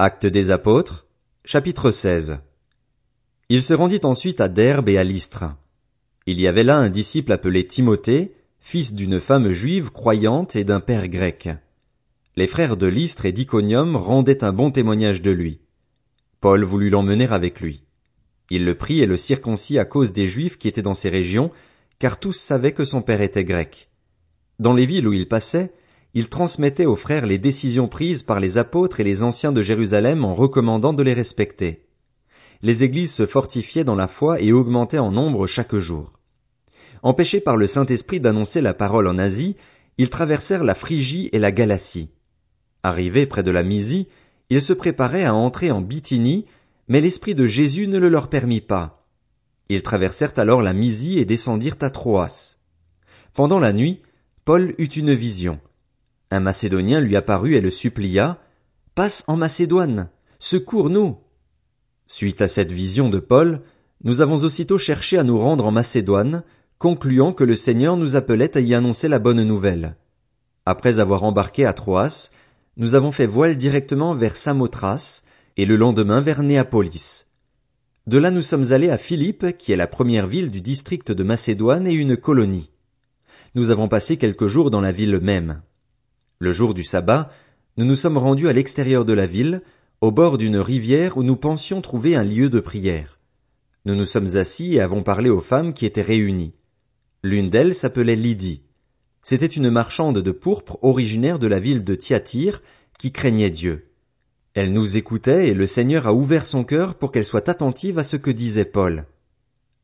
Actes des apôtres, chapitre 16. Il se rendit ensuite à Derbe et à Lystre. Il y avait là un disciple appelé Timothée, fils d'une femme juive croyante et d'un père grec. Les frères de Lystre et d'Iconium rendaient un bon témoignage de lui. Paul voulut l'emmener avec lui. Il le prit et le circoncis à cause des Juifs qui étaient dans ces régions, car tous savaient que son père était grec. Dans les villes où il passait, il transmettait aux frères les décisions prises par les apôtres et les anciens de Jérusalem en recommandant de les respecter. Les églises se fortifiaient dans la foi et augmentaient en nombre chaque jour. Empêchés par le Saint-Esprit d'annoncer la parole en Asie, ils traversèrent la Phrygie et la Galatie. Arrivés près de la Mysie, ils se préparaient à entrer en Bithynie, mais l'Esprit de Jésus ne le leur permit pas. Ils traversèrent alors la Mysie et descendirent à Troas. Pendant la nuit, Paul eut une vision. Un Macédonien lui apparut et le supplia. Passe en Macédoine. Secours-nous. Suite à cette vision de Paul, nous avons aussitôt cherché à nous rendre en Macédoine, concluant que le Seigneur nous appelait à y annoncer la bonne nouvelle. Après avoir embarqué à Troas, nous avons fait voile directement vers Samothrace, et le lendemain vers Néapolis. De là nous sommes allés à Philippe, qui est la première ville du district de Macédoine et une colonie. Nous avons passé quelques jours dans la ville même. Le jour du sabbat, nous nous sommes rendus à l'extérieur de la ville, au bord d'une rivière où nous pensions trouver un lieu de prière. Nous nous sommes assis et avons parlé aux femmes qui étaient réunies. L'une d'elles s'appelait Lydie. C'était une marchande de pourpre originaire de la ville de Thyatire qui craignait Dieu. Elle nous écoutait et le Seigneur a ouvert son cœur pour qu'elle soit attentive à ce que disait Paul.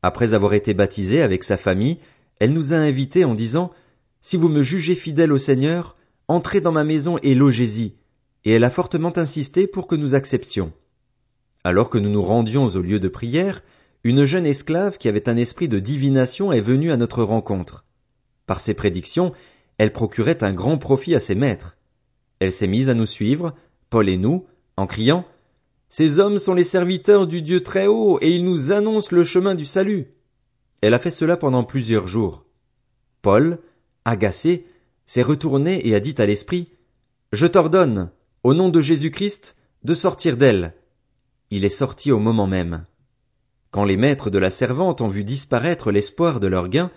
Après avoir été baptisée avec sa famille, elle nous a invités en disant Si vous me jugez fidèle au Seigneur, entrez dans ma maison et logez-y. Et elle a fortement insisté pour que nous acceptions. Alors que nous nous rendions au lieu de prière, une jeune esclave qui avait un esprit de divination est venue à notre rencontre. Par ses prédictions, elle procurait un grand profit à ses maîtres. Elle s'est mise à nous suivre, Paul et nous, en criant Ces hommes sont les serviteurs du Dieu très haut, et ils nous annoncent le chemin du salut. Elle a fait cela pendant plusieurs jours. Paul, agacé, s'est retourné et a dit à l'esprit, Je t'ordonne, au nom de Jésus-Christ, de sortir d'elle. Il est sorti au moment même. Quand les maîtres de la servante ont vu disparaître l'espoir de leur gain,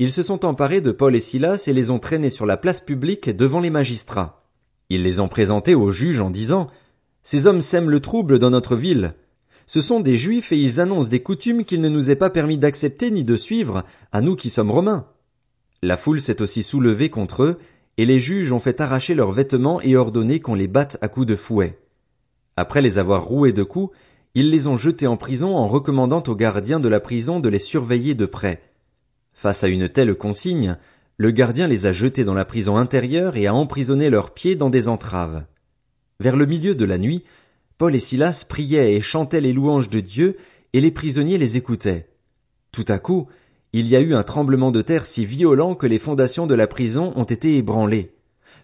ils se sont emparés de Paul et Silas et les ont traînés sur la place publique devant les magistrats. Ils les ont présentés aux juges en disant Ces hommes sèment le trouble dans notre ville. Ce sont des Juifs et ils annoncent des coutumes qu'il ne nous est pas permis d'accepter ni de suivre, à nous qui sommes Romains. La foule s'est aussi soulevée contre eux, et les juges ont fait arracher leurs vêtements et ordonné qu'on les batte à coups de fouet. Après les avoir roués de coups, ils les ont jetés en prison en recommandant aux gardiens de la prison de les surveiller de près. Face à une telle consigne, le gardien les a jetés dans la prison intérieure et a emprisonné leurs pieds dans des entraves. Vers le milieu de la nuit, Paul et Silas priaient et chantaient les louanges de Dieu, et les prisonniers les écoutaient. Tout à coup, il y a eu un tremblement de terre si violent que les fondations de la prison ont été ébranlées.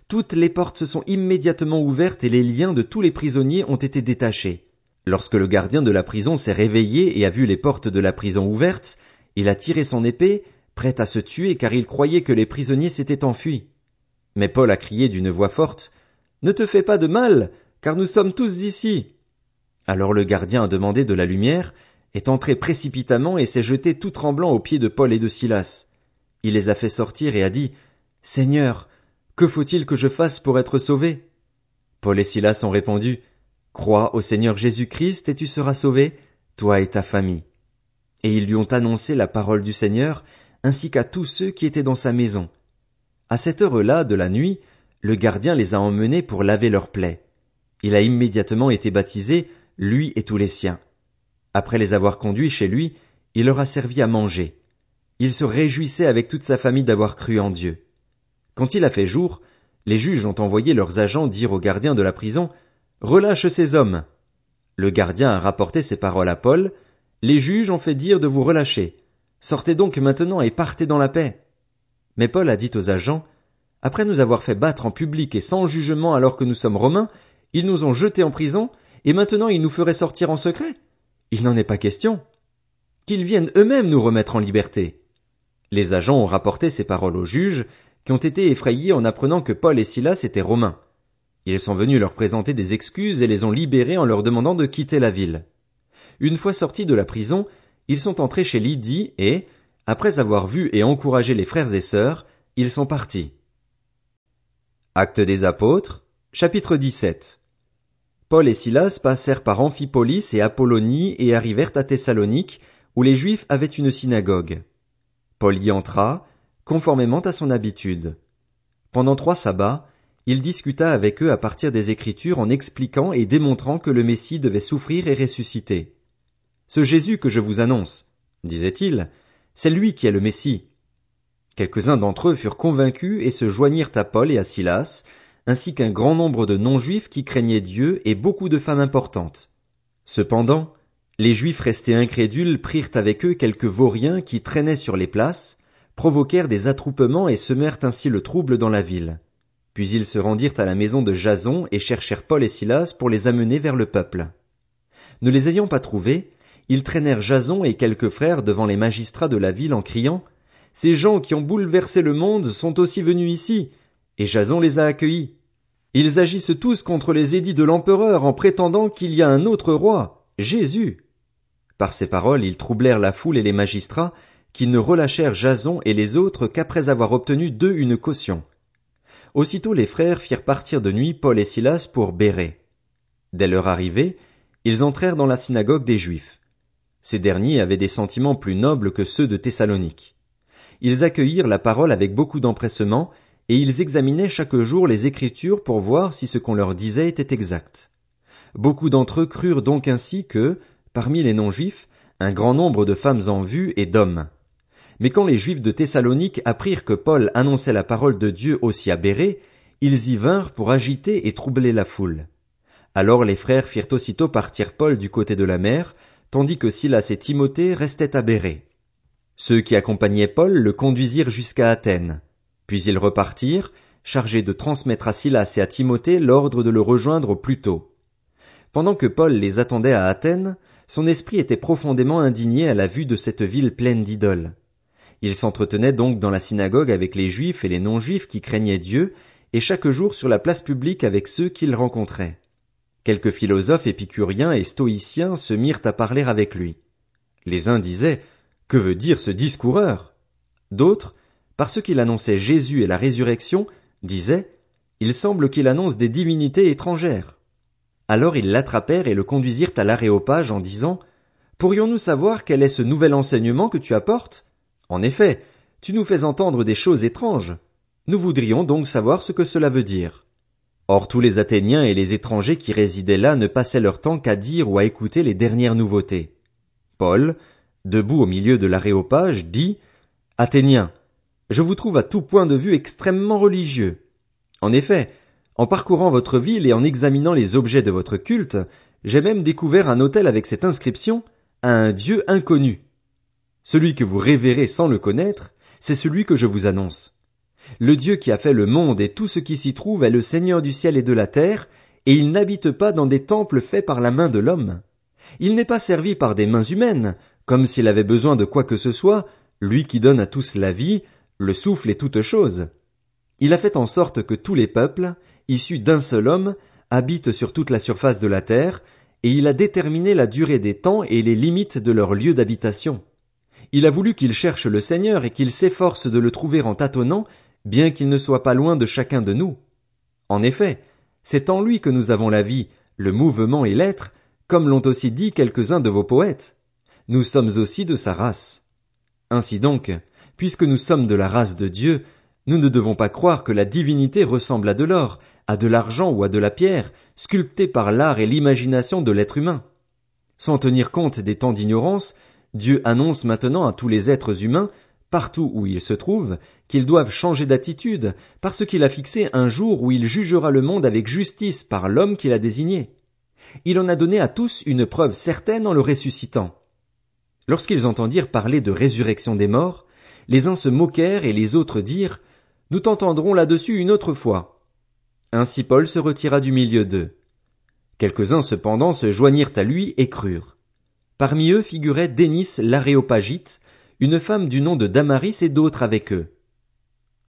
Toutes les portes se sont immédiatement ouvertes et les liens de tous les prisonniers ont été détachés. Lorsque le gardien de la prison s'est réveillé et a vu les portes de la prison ouvertes, il a tiré son épée, prêt à se tuer car il croyait que les prisonniers s'étaient enfuis. Mais Paul a crié d'une voix forte. Ne te fais pas de mal, car nous sommes tous ici. Alors le gardien a demandé de la lumière, est entré précipitamment et s'est jeté tout tremblant aux pieds de Paul et de Silas. Il les a fait sortir et a dit, Seigneur, que faut-il que je fasse pour être sauvé? Paul et Silas ont répondu, Crois au Seigneur Jésus-Christ et tu seras sauvé, toi et ta famille. Et ils lui ont annoncé la parole du Seigneur, ainsi qu'à tous ceux qui étaient dans sa maison. À cette heure-là de la nuit, le gardien les a emmenés pour laver leurs plaies. Il a immédiatement été baptisé, lui et tous les siens. Après les avoir conduits chez lui, il leur a servi à manger. Il se réjouissait avec toute sa famille d'avoir cru en Dieu. Quand il a fait jour, les juges ont envoyé leurs agents dire au gardien de la prison Relâche ces hommes. Le gardien a rapporté ces paroles à Paul. Les juges ont fait dire de vous relâcher. Sortez donc maintenant et partez dans la paix. Mais Paul a dit aux agents Après nous avoir fait battre en public et sans jugement alors que nous sommes romains, ils nous ont jetés en prison, et maintenant ils nous feraient sortir en secret? Il n'en est pas question. Qu'ils viennent eux-mêmes nous remettre en liberté. Les agents ont rapporté ces paroles aux juges, qui ont été effrayés en apprenant que Paul et Silas étaient romains. Ils sont venus leur présenter des excuses et les ont libérés en leur demandant de quitter la ville. Une fois sortis de la prison, ils sont entrés chez Lydie et, après avoir vu et encouragé les frères et sœurs, ils sont partis. Acte des apôtres, chapitre 17. Paul et Silas passèrent par Amphipolis et Apollonie et arrivèrent à Thessalonique, où les Juifs avaient une synagogue. Paul y entra, conformément à son habitude. Pendant trois sabbats, il discuta avec eux à partir des Écritures en expliquant et démontrant que le Messie devait souffrir et ressusciter. Ce Jésus que je vous annonce, disait-il, c'est lui qui est le Messie. Quelques-uns d'entre eux furent convaincus et se joignirent à Paul et à Silas, ainsi qu'un grand nombre de non-juifs qui craignaient Dieu et beaucoup de femmes importantes. Cependant, les juifs restés incrédules prirent avec eux quelques vauriens qui traînaient sur les places, provoquèrent des attroupements et semèrent ainsi le trouble dans la ville. Puis ils se rendirent à la maison de Jason et cherchèrent Paul et Silas pour les amener vers le peuple. Ne les ayant pas trouvés, ils traînèrent Jason et quelques frères devant les magistrats de la ville en criant Ces gens qui ont bouleversé le monde sont aussi venus ici, et Jason les a accueillis. Ils agissent tous contre les édits de l'empereur en prétendant qu'il y a un autre roi, Jésus. Par ces paroles, ils troublèrent la foule et les magistrats, qui ne relâchèrent Jason et les autres qu'après avoir obtenu d'eux une caution. Aussitôt les frères firent partir de nuit Paul et Silas pour Béré. Dès leur arrivée, ils entrèrent dans la synagogue des Juifs. Ces derniers avaient des sentiments plus nobles que ceux de Thessalonique. Ils accueillirent la parole avec beaucoup d'empressement, et ils examinaient chaque jour les Écritures pour voir si ce qu'on leur disait était exact. Beaucoup d'entre eux crurent donc ainsi que, parmi les non-juifs, un grand nombre de femmes en vue et d'hommes. Mais quand les juifs de Thessalonique apprirent que Paul annonçait la parole de Dieu aussi à Béré, ils y vinrent pour agiter et troubler la foule. Alors les frères firent aussitôt partir Paul du côté de la mer, tandis que Silas et Timothée restaient à Béré. Ceux qui accompagnaient Paul le conduisirent jusqu'à Athènes. Puis ils repartirent, chargés de transmettre à Silas et à Timothée l'ordre de le rejoindre plus tôt. Pendant que Paul les attendait à Athènes, son esprit était profondément indigné à la vue de cette ville pleine d'idoles. Il s'entretenait donc dans la synagogue avec les juifs et les non-juifs qui craignaient Dieu, et chaque jour sur la place publique avec ceux qu'il rencontrait. Quelques philosophes épicuriens et stoïciens se mirent à parler avec lui. Les uns disaient, Que veut dire ce discoureur? D'autres, parce qu'il annonçait Jésus et la résurrection, disaient, Il semble qu'il annonce des divinités étrangères. Alors ils l'attrapèrent et le conduisirent à l'aréopage en disant, Pourrions-nous savoir quel est ce nouvel enseignement que tu apportes? En effet, tu nous fais entendre des choses étranges. Nous voudrions donc savoir ce que cela veut dire. Or tous les Athéniens et les étrangers qui résidaient là ne passaient leur temps qu'à dire ou à écouter les dernières nouveautés. Paul, debout au milieu de l'aréopage, dit Athéniens, je vous trouve à tout point de vue extrêmement religieux. En effet, en parcourant votre ville et en examinant les objets de votre culte, j'ai même découvert un hôtel avec cette inscription un Dieu inconnu. Celui que vous révérez sans le connaître, c'est celui que je vous annonce. Le Dieu qui a fait le monde et tout ce qui s'y trouve est le Seigneur du ciel et de la terre, et il n'habite pas dans des temples faits par la main de l'homme. Il n'est pas servi par des mains humaines, comme s'il avait besoin de quoi que ce soit, lui qui donne à tous la vie, le souffle et toutes choses. Il a fait en sorte que tous les peuples, issus d'un seul homme, habitent sur toute la surface de la terre, et il a déterminé la durée des temps et les limites de leur lieu d'habitation. Il a voulu qu'il cherche le Seigneur et qu'il s'efforce de le trouver en tâtonnant, bien qu'il ne soit pas loin de chacun de nous. En effet, c'est en lui que nous avons la vie, le mouvement et l'être, comme l'ont aussi dit quelques-uns de vos poètes. Nous sommes aussi de sa race. Ainsi donc, puisque nous sommes de la race de Dieu, nous ne devons pas croire que la divinité ressemble à de l'or, à de l'argent ou à de la pierre, sculptée par l'art et l'imagination de l'être humain. Sans tenir compte des temps d'ignorance, Dieu annonce maintenant à tous les êtres humains, partout où ils se trouvent, qu'ils doivent changer d'attitude, parce qu'il a fixé un jour où il jugera le monde avec justice par l'homme qu'il a désigné. Il en a donné à tous une preuve certaine en le ressuscitant. Lorsqu'ils entendirent parler de résurrection des morts, les uns se moquèrent et les autres dirent Nous t'entendrons là-dessus une autre fois. Ainsi Paul se retira du milieu d'eux. Quelques-uns cependant se joignirent à lui et crurent. Parmi eux figurait Dénis l'Aréopagite, une femme du nom de Damaris et d'autres avec eux.